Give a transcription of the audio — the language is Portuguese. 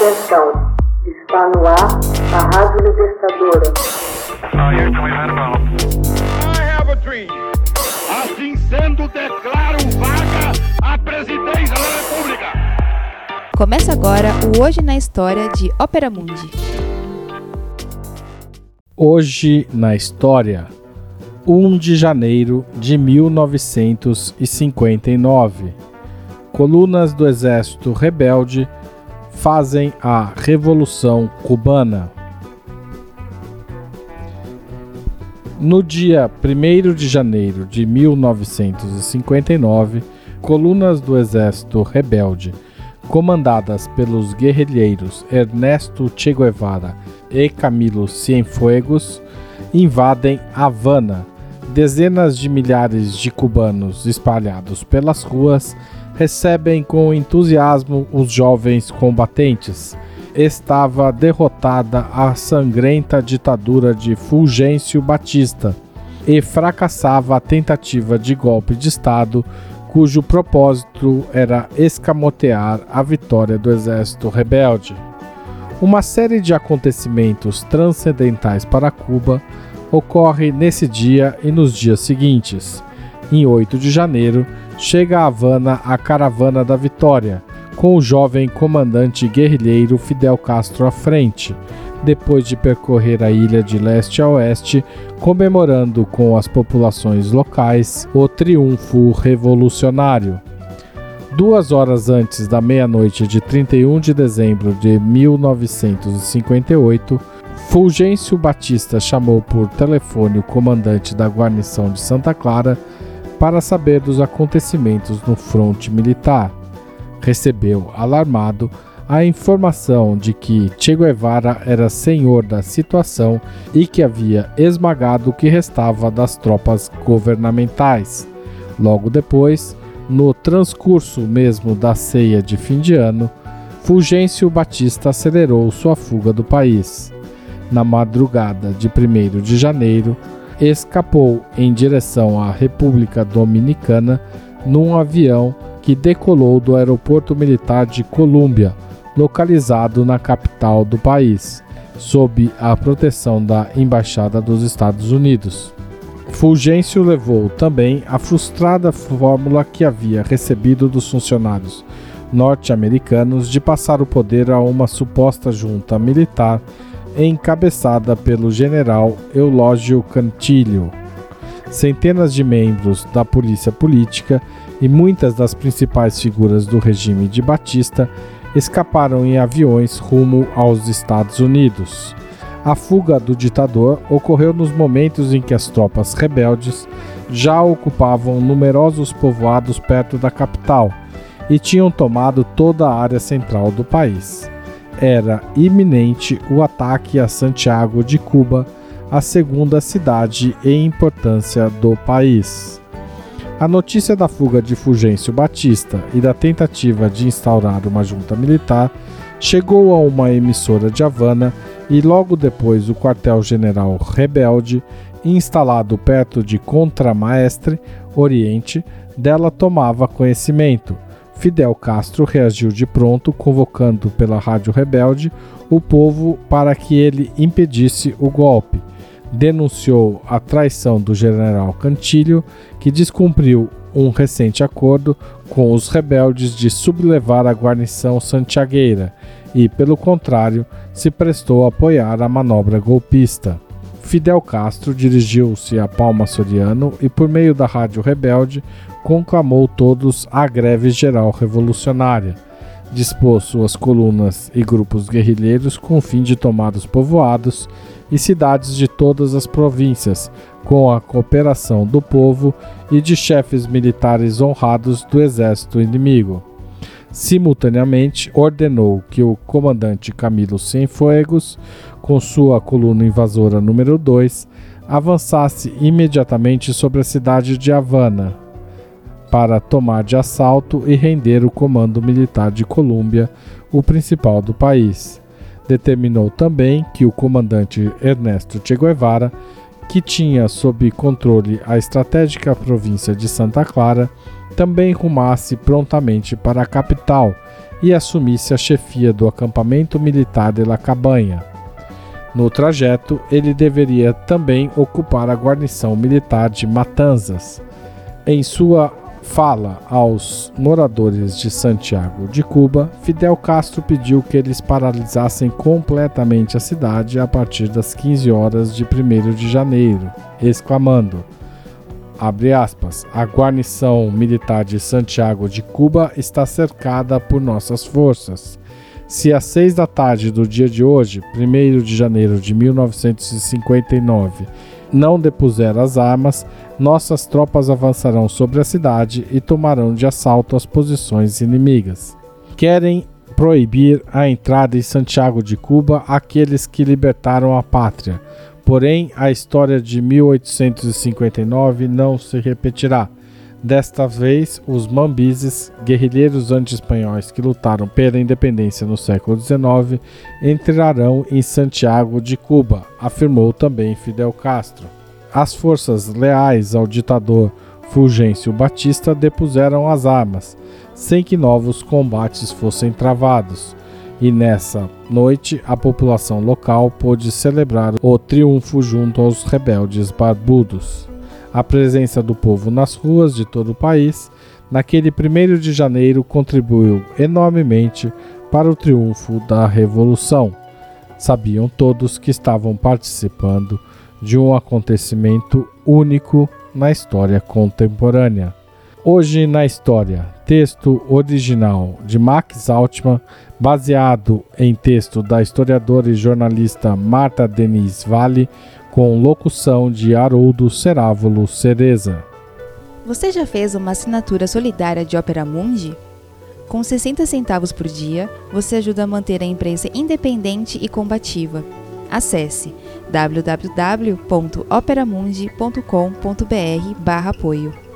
Atenção, está no ar a Rádio Libertadora. Assim sendo, declaro vaga a presidência da República. Começa agora o Hoje na História de Ópera Mundi. Hoje na História, 1 de janeiro de 1959. Colunas do Exército Rebelde fazem a Revolução Cubana. No dia 1 de janeiro de 1959, colunas do Exército Rebelde, comandadas pelos guerrilheiros Ernesto Che Guevara e Camilo Cienfuegos, invadem Havana. Dezenas de milhares de cubanos espalhados pelas ruas recebem com entusiasmo os jovens combatentes. Estava derrotada a sangrenta ditadura de Fulgêncio Batista e fracassava a tentativa de golpe de Estado, cujo propósito era escamotear a vitória do exército rebelde. Uma série de acontecimentos transcendentais para Cuba ocorre nesse dia e nos dias seguintes. Em 8 de janeiro, chega a Havana a Caravana da Vitória, com o jovem comandante guerrilheiro Fidel Castro à frente, depois de percorrer a ilha de leste a oeste, comemorando com as populações locais o triunfo revolucionário. Duas horas antes da meia-noite de 31 de dezembro de 1958, Fulgêncio Batista chamou por telefone o comandante da guarnição de Santa Clara para saber dos acontecimentos no fronte militar. Recebeu, alarmado, a informação de que Che Guevara era senhor da situação e que havia esmagado o que restava das tropas governamentais. Logo depois, no transcurso mesmo da ceia de fim de ano, Fulgêncio Batista acelerou sua fuga do país. Na madrugada de 1 de janeiro, escapou em direção à República Dominicana num avião que decolou do aeroporto militar de Colômbia, localizado na capital do país, sob a proteção da Embaixada dos Estados Unidos. Fulgêncio levou também a frustrada fórmula que havia recebido dos funcionários norte-americanos de passar o poder a uma suposta junta militar encabeçada pelo general Eulógio Cantilho. Centenas de membros da polícia política e muitas das principais figuras do regime de Batista escaparam em aviões rumo aos Estados Unidos. A fuga do ditador ocorreu nos momentos em que as tropas rebeldes já ocupavam numerosos povoados perto da capital e tinham tomado toda a área central do país era iminente o ataque a Santiago de Cuba, a segunda cidade em importância do país. A notícia da fuga de Fulgêncio Batista e da tentativa de instaurar uma junta militar chegou a uma emissora de Havana e logo depois o quartel-general rebelde, instalado perto de Contramaestre, Oriente, dela tomava conhecimento Fidel Castro reagiu de pronto, convocando pela Rádio Rebelde o povo para que ele impedisse o golpe. Denunciou a traição do general Cantilho, que descumpriu um recente acordo com os rebeldes de sublevar a guarnição santiagueira e, pelo contrário, se prestou a apoiar a manobra golpista. Fidel Castro dirigiu-se a Palma Soriano e, por meio da Rádio Rebelde, conclamou todos à greve geral revolucionária. Dispôs suas colunas e grupos guerrilheiros com o fim de tomar os povoados e cidades de todas as províncias, com a cooperação do povo e de chefes militares honrados do exército inimigo. Simultaneamente, ordenou que o comandante Camilo Cienfuegos, com sua coluna invasora número 2, avançasse imediatamente sobre a cidade de Havana, para tomar de assalto e render o comando militar de Colômbia, o principal do país. Determinou também que o comandante Ernesto Che Guevara, que tinha sob controle a estratégica província de Santa Clara, também rumasse prontamente para a capital e assumisse a chefia do acampamento militar de La Cabanha. No trajeto, ele deveria também ocupar a guarnição militar de Matanzas. Em sua fala aos moradores de Santiago de Cuba, Fidel Castro pediu que eles paralisassem completamente a cidade a partir das 15 horas de 1 de janeiro, exclamando: aspas, a guarnição militar de Santiago de Cuba está cercada por nossas forças. Se às seis da tarde do dia de hoje, 1 de janeiro de 1959, não depuser as armas, nossas tropas avançarão sobre a cidade e tomarão de assalto as posições inimigas. Querem proibir a entrada em Santiago de Cuba àqueles que libertaram a pátria. Porém, a história de 1859 não se repetirá. Desta vez, os Mambizes, guerrilheiros anti-espanhóis que lutaram pela independência no século XIX, entrarão em Santiago de Cuba, afirmou também Fidel Castro. As forças leais ao ditador Fulgêncio Batista depuseram as armas, sem que novos combates fossem travados. E nessa noite, a população local pôde celebrar o triunfo junto aos rebeldes barbudos a presença do povo nas ruas de todo o país, naquele 1 de janeiro contribuiu enormemente para o triunfo da Revolução. Sabiam todos que estavam participando de um acontecimento único na história contemporânea. Hoje na História, texto original de Max Altman, baseado em texto da historiadora e jornalista Marta Denise Vale, com locução de Haroldo Cerávulo Cereza. Você já fez uma assinatura solidária de Opera Mundi? Com 60 centavos por dia, você ajuda a manter a imprensa independente e combativa. Acesse www.operamundi.com.br/apoio.